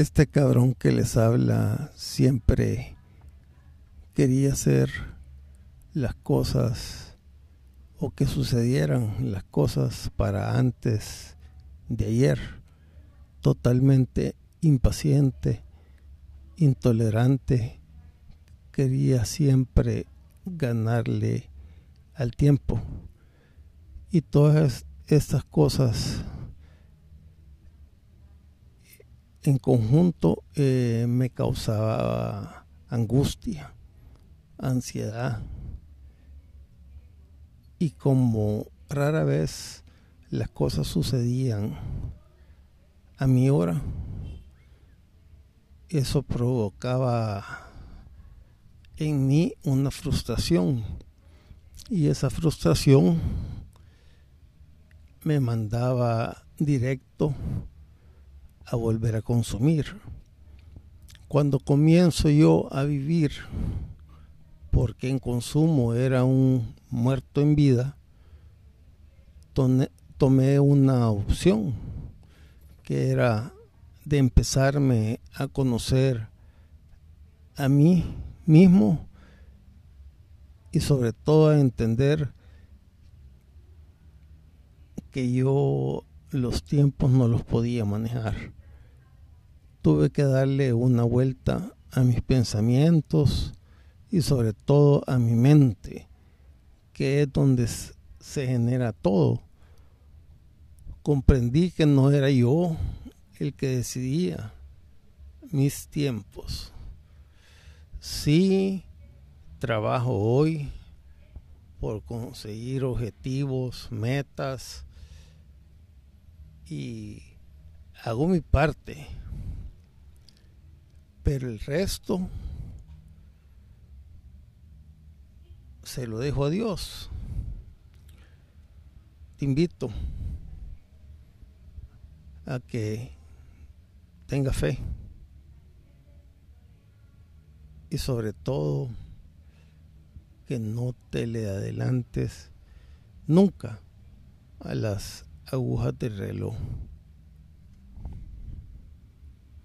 este cabrón que les habla siempre quería hacer las cosas o que sucedieran las cosas para antes de ayer. Totalmente impaciente, intolerante, quería siempre ganarle al tiempo. Y todas estas cosas en conjunto eh, me causaba angustia, ansiedad. Y como rara vez las cosas sucedían a mi hora, eso provocaba en mí una frustración. Y esa frustración me mandaba directo a volver a consumir. Cuando comienzo yo a vivir, porque en consumo era un muerto en vida, tomé una opción que era de empezarme a conocer a mí mismo y sobre todo a entender que yo los tiempos no los podía manejar tuve que darle una vuelta a mis pensamientos y sobre todo a mi mente, que es donde se genera todo. Comprendí que no era yo el que decidía mis tiempos. Sí, trabajo hoy por conseguir objetivos, metas y hago mi parte pero el resto se lo dejo a Dios. Te invito a que tenga fe y sobre todo que no te le adelantes nunca a las agujas del reloj.